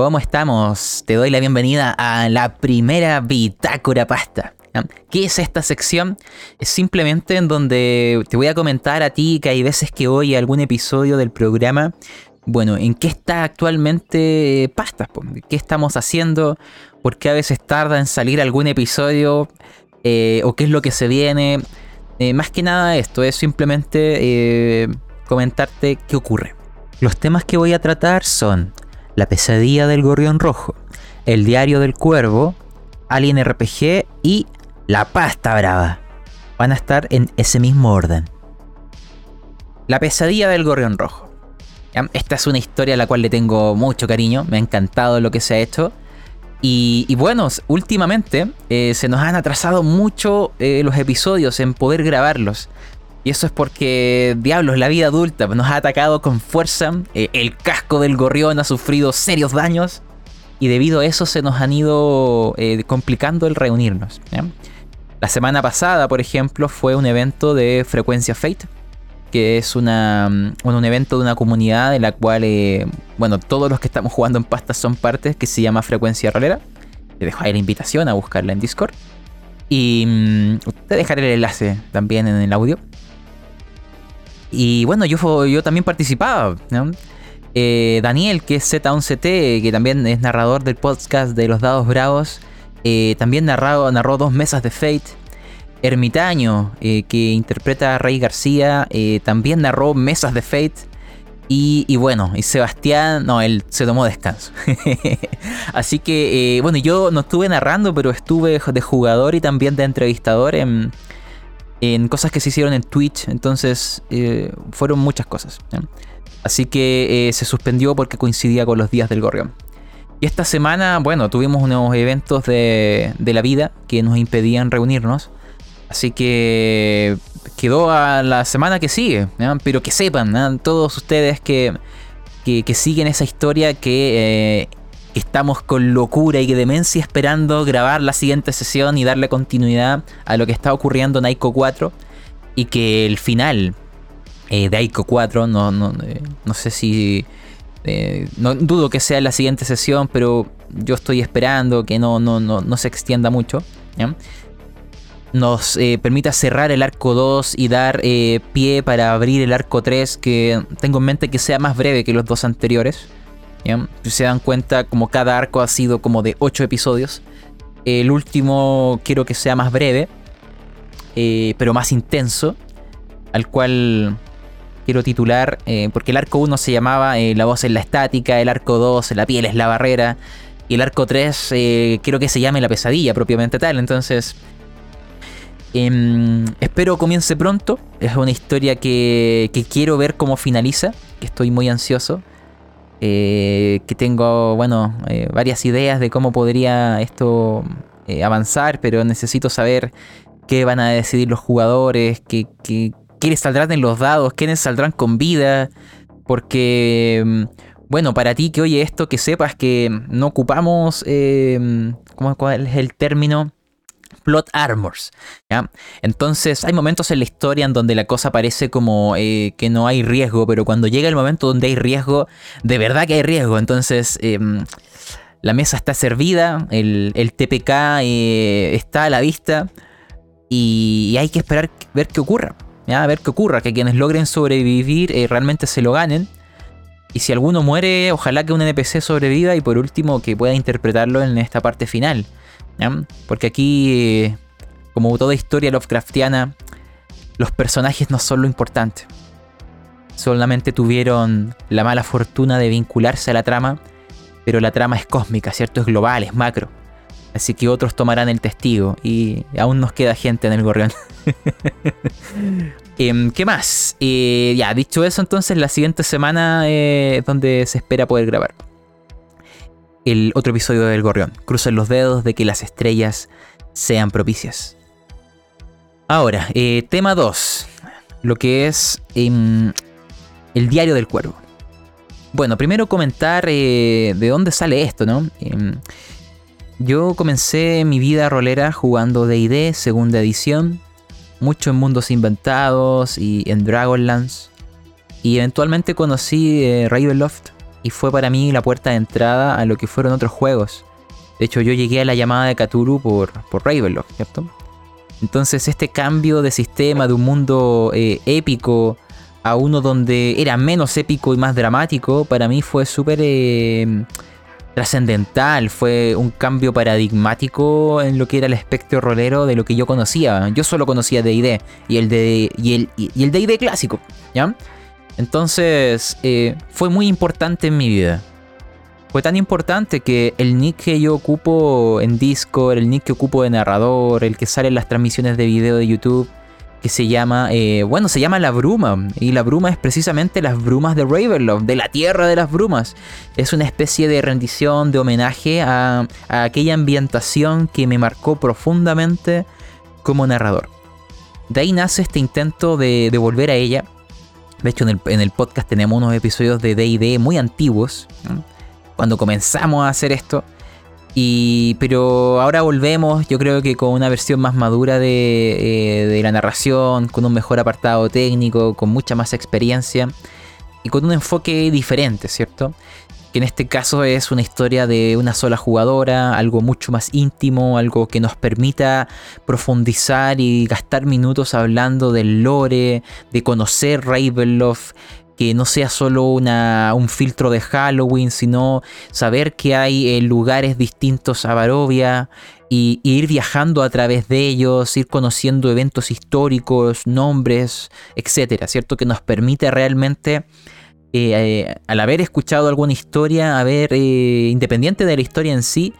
¿Cómo estamos? Te doy la bienvenida a la primera Bitácora Pasta. ¿Qué es esta sección? Es simplemente en donde te voy a comentar a ti que hay veces que hoy algún episodio del programa, bueno, ¿en qué está actualmente Pastas? ¿Qué estamos haciendo? ¿Por qué a veces tarda en salir algún episodio? Eh, ¿O qué es lo que se viene? Eh, más que nada esto, es simplemente eh, comentarte qué ocurre. Los temas que voy a tratar son la pesadilla del gorrión rojo, El diario del cuervo, Alien RPG y La pasta brava. Van a estar en ese mismo orden. La pesadilla del gorrión rojo. Esta es una historia a la cual le tengo mucho cariño, me ha encantado lo que se ha hecho. Y, bueno, últimamente eh, se nos han atrasado mucho eh, los episodios en poder grabarlos. Y eso es porque, diablos, la vida adulta nos ha atacado con fuerza, eh, el casco del gorrión ha sufrido serios daños y debido a eso se nos han ido eh, complicando el reunirnos. La semana pasada, por ejemplo, fue un evento de Frecuencia Fate, que es una, un evento de una comunidad en la cual, eh, bueno, todos los que estamos jugando en pastas son partes, que se llama Frecuencia Rolera. Te dejo ahí la invitación a buscarla en Discord. Y mm, te dejaré el enlace también en el audio. Y bueno, yo, yo también participaba. Eh, Daniel, que es Z11T, que también es narrador del podcast de Los Dados Bravos, eh, también narró, dos mesas de Fate. Ermitaño, eh, que interpreta a Rey García, también narró mesas de Fate. Y, bueno, y Sebastián, no, él se tomó descanso. Así que, bueno, yo no estuve narrando, pero estuve de jugador y también de entrevistador en, en cosas que se hicieron en Twitch, entonces eh, fueron muchas cosas. Así que eh, se suspendió porque coincidía con los días del Gorrión. Y esta semana, bueno, tuvimos unos eventos de, la vida que nos impedían reunirnos. Así que quedó a la semana que sigue. Pero que sepan, todos ustedes que, que, siguen esa historia, que estamos con locura y demencia esperando grabar la siguiente sesión y darle continuidad a lo que está ocurriendo en Aiko 4 y que el final eh, de Aiko 4, no, no, eh, no sé si... Eh, no dudo que sea la siguiente sesión, pero yo estoy esperando que no, no, no, se extienda mucho. Nos permita cerrar el arco 2 y dar pie para abrir el arco 3, que tengo en mente que sea más breve que los dos anteriores. Si se dan cuenta, como cada arco ha sido como de 8 episodios. El último quiero que sea más breve, eh, pero más intenso, al cual quiero titular, eh, porque el arco 1 se llamaba eh, La voz en la estática, el arco 2 La piel es la barrera, y el arco 3 quiero que se llame La pesadilla propiamente tal, entonces... Em, espero comience pronto, es una historia que, que quiero ver cómo finaliza, que estoy muy ansioso. Eh, que tengo, bueno, eh, varias ideas de cómo podría esto eh, avanzar, pero necesito saber qué van a decidir los jugadores, qué, qué, quiénes saldrán en los dados, quiénes saldrán con vida, porque, mm, bueno, para ti que oye esto, que sepas que no ocupamos, ¿cómo, ¿cuál es el término? Plot armors. ¿ya? Entonces hay momentos en la historia en donde la cosa parece como eh, que no hay riesgo, pero cuando llega el momento donde hay riesgo, de verdad que hay riesgo. Entonces em, la mesa está servida, el, TPK eh, está a la vista y, hay que esperar ver qué ocurra. A ver qué ocurra, que quienes logren sobrevivir eh, realmente se lo ganen. Y si alguno muere, ojalá que un NPC sobreviva y por último que pueda interpretarlo en esta parte final. Porque aquí, como toda historia Lovecraftiana, los personajes no son lo importante. Solamente tuvieron la mala fortuna de vincularse a la trama, pero la trama es cósmica, ¿cierto? Es global, es macro. Así que otros tomarán el testigo y aún nos queda gente en el gorrión. Em, ¿Qué más? Eh, ya, dicho eso, entonces la siguiente semana es donde se espera poder grabar el otro episodio del Gorrión. Crucen los dedos de que las estrellas sean propicias. Ahora, eh, tema 2. Lo que es em, el diario del cuervo. Bueno, primero comentar eh, de dónde sale esto, ¿no? Em, yo comencé mi vida rolera jugando DD, segunda edición, mucho en mundos inventados y en Dragonlance. Y eventualmente conocí eh, Ravenloft y fue para mí la puerta de entrada a lo que fueron otros juegos. De hecho, yo llegué a la llamada de Cthulhu por, por Ravenloft, ¿cierto? Entonces, este cambio de sistema de un mundo eh, épico a uno donde era menos épico y más dramático, para mí fue súper eh, trascendental. Fue un cambio paradigmático en lo que era el espectro rolero de lo que yo conocía. Yo solo conocía DD y el de y el, y el clásico, ¿ya? Entonces, eh, fue muy importante en mi vida. Fue tan importante que el nick que yo ocupo en Discord, el nick que ocupo de narrador, el que sale en las transmisiones de video de YouTube, que se llama, eh, bueno, se llama La Bruma. Y La Bruma es precisamente las brumas de Ravenloft, de la Tierra de las Brumas. Es una especie de rendición, de homenaje a, aquella ambientación que me marcó profundamente como narrador. De ahí nace este intento de, volver a ella. De hecho, en el, podcast tenemos unos episodios de DD muy antiguos cuando comenzamos a hacer esto. Y, pero ahora volvemos, yo creo que con una versión más madura de, eh, de, la narración, con un mejor apartado técnico, con mucha más experiencia y con un enfoque diferente, ¿cierto? Que en este caso es una historia de una sola jugadora, algo mucho más íntimo, algo que nos permita profundizar y gastar minutos hablando del lore, de conocer Ravenloft, que no sea solo una, un filtro de Halloween, sino saber que hay eh, lugares distintos a Barovia y, ir viajando a través de ellos, ir conociendo eventos históricos, nombres, etcétera, ¿cierto? Que nos permite realmente. Eh, eh, al haber escuchado alguna historia, haber, independiente de la historia en sí,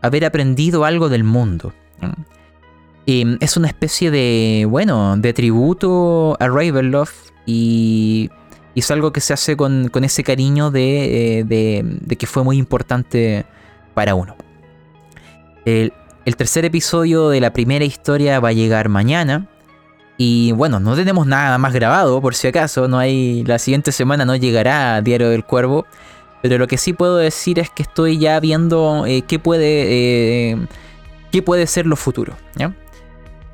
haber aprendido algo del mundo. es una especie de, bueno, de tributo a Ravenloft y y es algo que se hace con, ese cariño eh, de, que fue muy importante para uno. El, tercer episodio de la primera historia va a llegar mañana. Y bueno, no tenemos nada más grabado, por si acaso. No hay. La siguiente semana no llegará Diario del Cuervo. Pero lo que sí puedo decir es que estoy ya viendo eh, qué puede. Eh, qué puede ser lo futuro.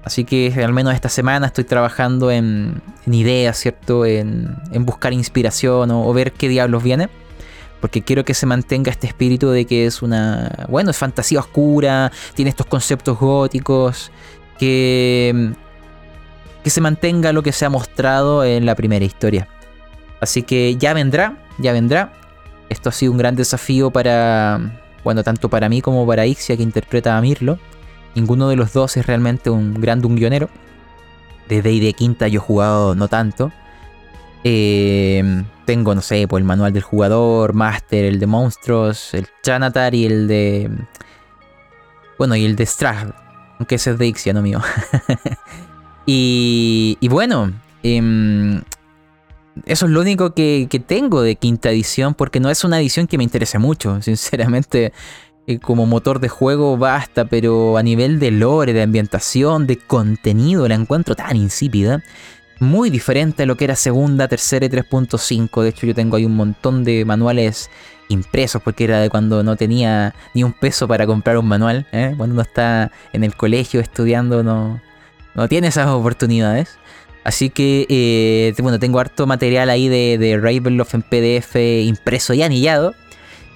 Así que al menos esta semana estoy trabajando en, ideas, ¿cierto? En, buscar inspiración o, ver qué diablos viene. Porque quiero que se mantenga este espíritu de que es una... Bueno, es fantasía oscura, tiene estos conceptos góticos, que, que se mantenga lo que se ha mostrado en la primera historia. Así que ya vendrá, ya vendrá. Esto ha sido un gran desafío para, bueno, tanto para mí como para Ixia que interpreta a Mirlo. Ninguno de los dos es realmente un gran dunguionero. De de Quinta yo he jugado no tanto. Eh, tengo, no sé, pues el manual del jugador, Master, el de monstruos, el Chanatar y el de. Bueno, y el de Strahd. Aunque ese es de Ixia, no mío. y, y, bueno, em, eso es lo único que, tengo de quinta edición, porque no es una edición que me interese mucho. Sinceramente, como motor de juego basta, pero a nivel de lore, de ambientación, de contenido, la encuentro tan insípida. Muy diferente a lo que era segunda, tercera y 3.5. De hecho, yo tengo ahí un montón de manuales impresos porque era de cuando no tenía ni un peso para comprar un manual. ¿eh? Cuando uno está en el colegio estudiando, no, no tiene esas oportunidades. Así que, eh, bueno, tengo harto material ahí de, de Ravenloft en PDF impreso y anillado.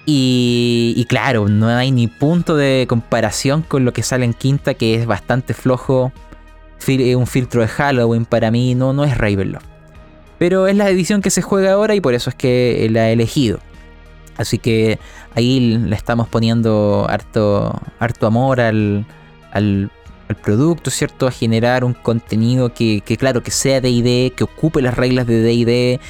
Y, claro, no hay ni punto de comparación con lo que sale en quinta, que es bastante flojo. Eh, un filtro de Halloween para mí no, no es Ravenloft. Pero es la edición que se juega ahora y por eso es que la he elegido. Así que ahí le estamos poniendo harto, harto amor al, al, producto, ¿cierto? A generar un contenido que, claro, que sea DD, que ocupe las reglas de DD.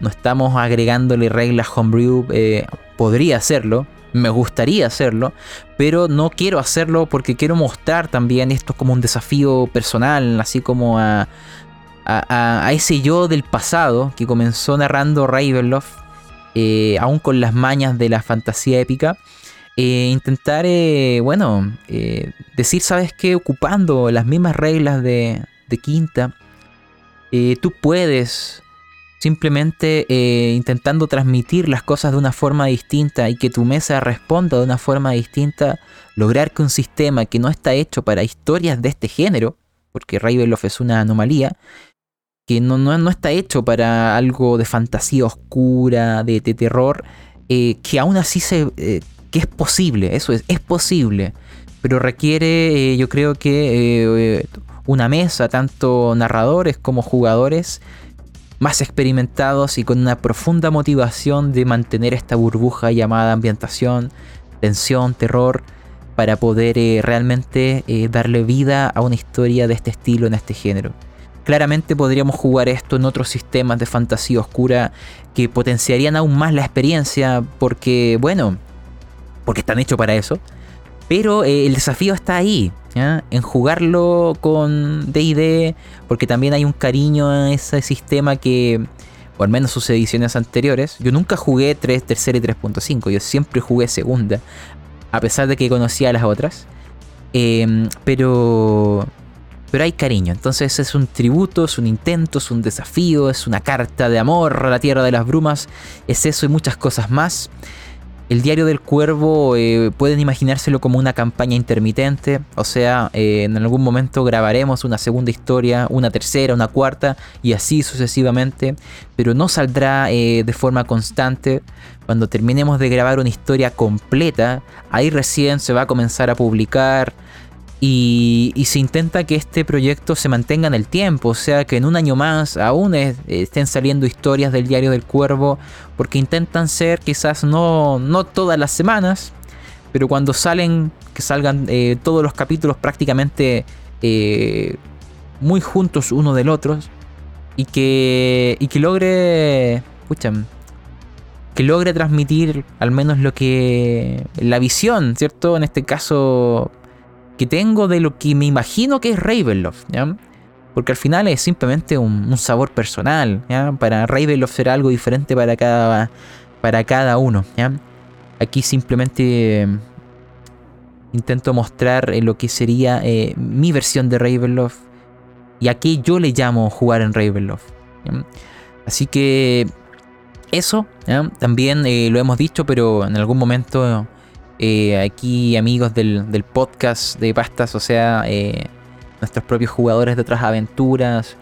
No estamos agregándole reglas homebrew. Eh, podría hacerlo, me gustaría hacerlo, pero no quiero hacerlo porque quiero mostrar también esto como un desafío personal, así como a, a, ese yo del pasado que comenzó narrando Ravenloft, eh, aún con las mañas de la fantasía épica. Eh, intentar, eh, bueno, decir, ¿sabes qué? Ocupando las mismas reglas de, de Quinta, tú puedes simplemente eh, intentando transmitir las cosas de una forma distinta y que tu mesa responda de una forma distinta, lograr que un sistema que no está hecho para historias de este género, porque Ravenloft es una anomalía, que no, no, está hecho para algo de fantasía oscura, de, terror, eh, que aún así se, eh, que es posible, eso es, es posible, pero requiere eh, yo creo que una mesa, tanto narradores como jugadores, más experimentados y con una profunda motivación de mantener esta burbuja llamada ambientación, tensión, terror, para poder realmente darle vida a una historia de este estilo en este género. Claramente podríamos jugar esto en otros sistemas de fantasía oscura que potenciarían aún más la experiencia porque, bueno, porque están hechos para eso. Pero eh, el desafío está ahí, en jugarlo con DD, porque también hay un cariño a ese sistema que, o al menos sus ediciones anteriores, yo nunca jugué 3, tercera y 3.5, yo siempre jugué segunda, a pesar de que conocía las otras. Em, pero pero hay cariño. Entonces es un tributo, es un intento, es un desafío, es una carta de amor a la Tierra de las Brumas, es eso y muchas cosas más. El diario del cuervo eh, pueden imaginárselo como una campaña intermitente, o sea, eh, en algún momento grabaremos una segunda historia, una tercera, una cuarta y así sucesivamente, pero no saldrá eh, de forma constante. Cuando terminemos de grabar una historia completa, ahí recién se va a comenzar a publicar y, se intenta que este proyecto se mantenga en el tiempo, o sea que en un año más aún estén saliendo historias del Diario del Cuervo, porque intentan ser quizás no, no todas las semanas, pero cuando salen, que salgan eh, todos los capítulos prácticamente eh, muy juntos uno del otro, y que, y que logre, escuchan, que logre transmitir al menos lo que la visión, ¿cierto? En este caso que tengo de lo que me imagino que es Ravenloft. Porque al final es simplemente un, sabor personal. Para Ravenloft será algo diferente para cada, para cada uno. Aquí simplemente eh, intento mostrar eh, lo que sería eh, mi versión de Ravenloft y aquí yo le llamo jugar en Ravenloft. Así que eso, también lo hemos dicho, pero en algún momento eh, aquí amigos del, podcast de pastas, o sea, eh, nuestros propios jugadores de otras aventuras,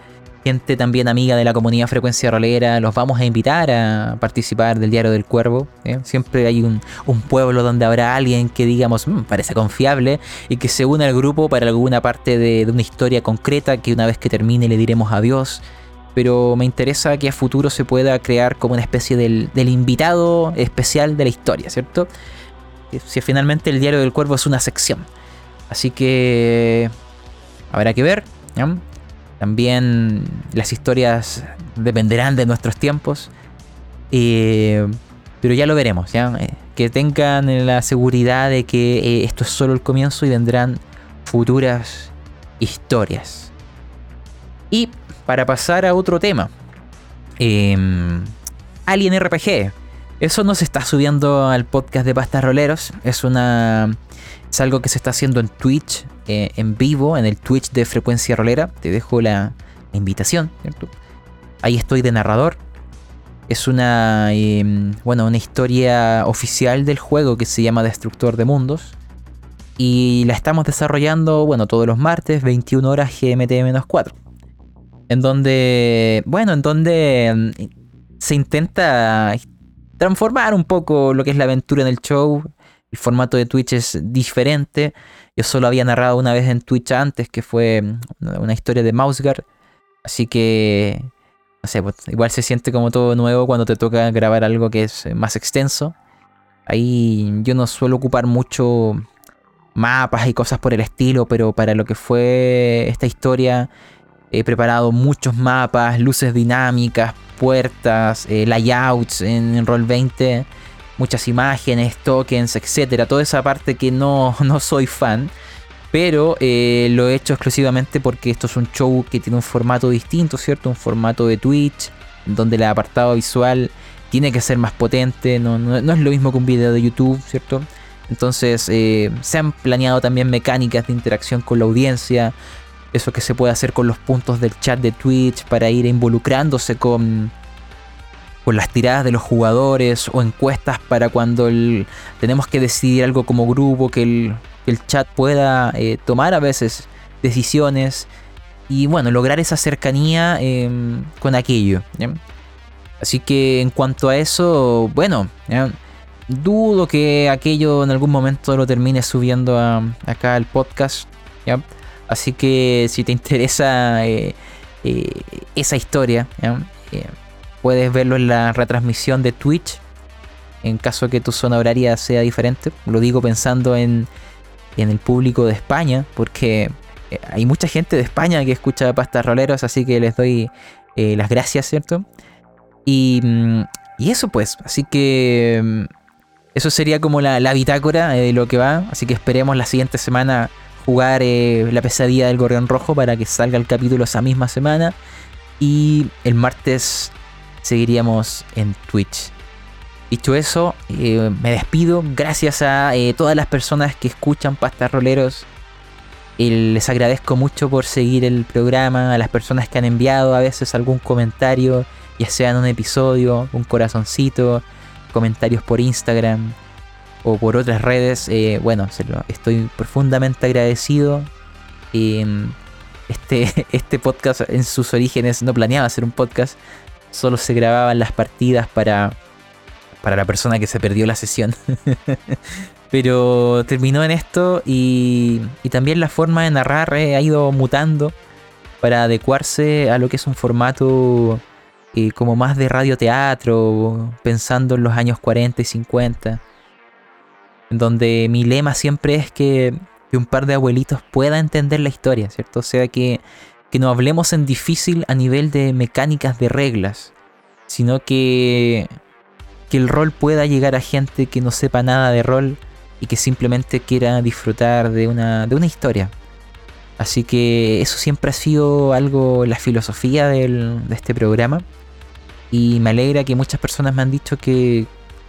gente también amiga de la comunidad Frecuencia Rolera, los vamos a invitar a participar del Diario del Cuervo. ¿eh? Siempre hay un, pueblo donde habrá alguien que digamos, mm, parece confiable y que se une al grupo para alguna parte de, una historia concreta que una vez que termine le diremos adiós. Pero me interesa que a futuro se pueda crear como una especie del, del invitado especial de la historia, ¿cierto? Si finalmente el diario del cuervo es una sección. Así que habrá que ver. También las historias dependerán de nuestros tiempos. Eh, pero ya lo veremos. Eh, que tengan la seguridad de que eh, esto es solo el comienzo y vendrán futuras historias. Y para pasar a otro tema. Em, Alien RPG. Eso no se está subiendo al podcast de Pastas Roleros. Es una. Es algo que se está haciendo en Twitch, eh, en vivo, en el Twitch de Frecuencia Rolera. Te dejo la, invitación. Ahí estoy de narrador. Es una. Em, bueno, una historia oficial del juego que se llama Destructor de Mundos. Y la estamos desarrollando, bueno, todos los martes, 21 horas GMT-4. En donde. Bueno, en donde em, se intenta transformar un poco lo que es la aventura en el show. El formato de Twitch es diferente. Yo solo había narrado una vez en Twitch antes, que fue una historia de Mouseguard. Así que, no sé, pues, igual se siente como todo nuevo cuando te toca grabar algo que es más extenso. Ahí yo no suelo ocupar mucho mapas y cosas por el estilo, pero para lo que fue esta historia he preparado muchos mapas, luces dinámicas, puertas, eh, layouts en, Roll20, muchas imágenes, tokens, etcétera. Toda esa parte que no, no soy fan. Pero eh, lo he hecho exclusivamente porque esto es un show que tiene un formato distinto, ¿cierto? Un formato de Twitch, donde el apartado visual tiene que ser más potente, no, es lo mismo que un video de YouTube, ¿cierto? Entonces eh, se han planeado también mecánicas de interacción con la audiencia, eso que se puede hacer con los puntos del chat de Twitch para ir involucrándose con, con las tiradas de los jugadores o encuestas para cuando tenemos que decidir algo como grupo, que el, chat pueda eh, tomar a veces decisiones y bueno, lograr esa cercanía em, con aquello. Así que en cuanto a eso, bueno, dudo que aquello en algún momento lo termine subiendo acá al podcast. Así que si te interesa eh, eh, esa historia, eh, puedes verlo en la retransmisión de Twitch. En caso que tu zona horaria sea diferente. Lo digo pensando en, en el público de España, porque hay mucha gente de España que escucha Pastas Roleros, así que les doy las gracias, ¿cierto? Y, mm, y eso pues, así que mm, eso sería como la, bitácora de lo que va. Así que esperemos la siguiente semana jugar eh, la pesadilla del gorrión rojo para que salga el capítulo esa misma semana. Y el martes seguiríamos en Twitch. Dicho eso, eh, me despido. Gracias a eh, todas las personas que escuchan Pastas Roleros. les agradezco mucho por seguir el programa. A las personas que han enviado a veces algún comentario, ya sea en un episodio, un corazoncito comentarios por Instagram o por otras redes, eh, bueno, estoy profundamente agradecido. Em, este, este podcast en sus orígenes no planeaba ser un podcast, solo se grababan las partidas para, para la persona que se perdió la sesión. Pero terminó en esto y, y, también la forma de narrar eh, ha ido mutando para adecuarse a lo que es un formato como más de radioteatro, pensando en los años 40 y 50, donde mi lema siempre es que, un par de abuelitos pueda entender la historia, ¿cierto? O sea, que, que no hablemos en difícil a nivel de mecánicas de reglas, sino que, que el rol pueda llegar a gente que no sepa nada de rol y que simplemente quiera disfrutar de una, de una historia. Así que eso siempre ha sido algo, la filosofía de este programa. Y me alegra que muchas personas me han dicho que,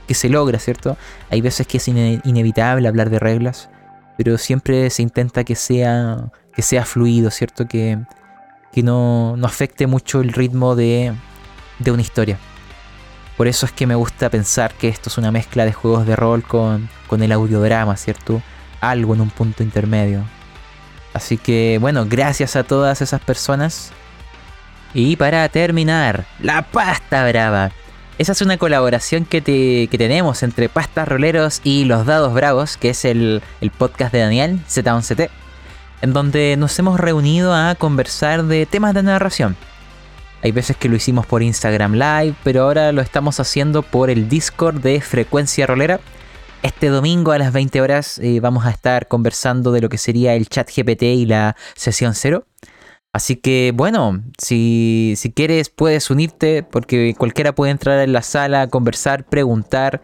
se logra, ¿cierto? Hay veces que es inevitable hablar de reglas, pero siempre se intenta que sea, que sea fluido, ¿cierto? Que, que no, afecte mucho el ritmo de, de una historia. Por eso es que me gusta pensar que esto es una mezcla de juegos de rol con, con el audiodrama, ¿cierto? Algo en un punto intermedio. Así que bueno, gracias a todas esas personas y para terminar, la pasta brava. Esa es una colaboración que, tenemos entre Pastas Roleros y Los Dados Bravos, que es el, podcast de Daniel, Z11T, en donde nos hemos reunido a conversar de temas de narración. Hay veces que lo hicimos por Instagram Live, pero ahora lo estamos haciendo por el Discord de Frecuencia Rolera. Este domingo a las 20 horas eh, vamos a estar conversando de lo que sería el chat GPT y la sesión cero. Así que bueno, si, quieres puedes unirte porque cualquiera puede entrar en la sala, conversar, preguntar.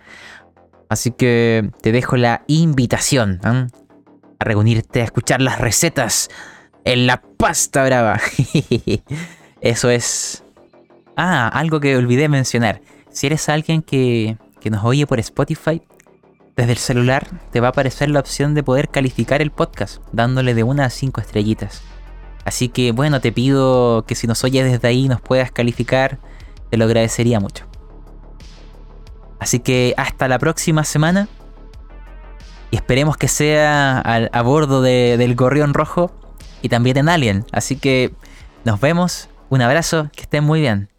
Así que te dejo la invitación ¿eh? a reunirte, a escuchar las recetas en la pasta brava. Eso es... Ah, algo que olvidé mencionar. Si eres alguien que, que nos oye por Spotify, desde el celular te va a aparecer la opción de poder calificar el podcast, dándole de una a cinco estrellitas. Así que bueno, te pido que si nos oyes desde ahí nos puedas calificar, te lo agradecería mucho. Así que hasta la próxima semana. Y esperemos que sea a, bordo del Gorrión Rojo y también en Alien. Así que nos vemos. Un abrazo, que estén muy bien.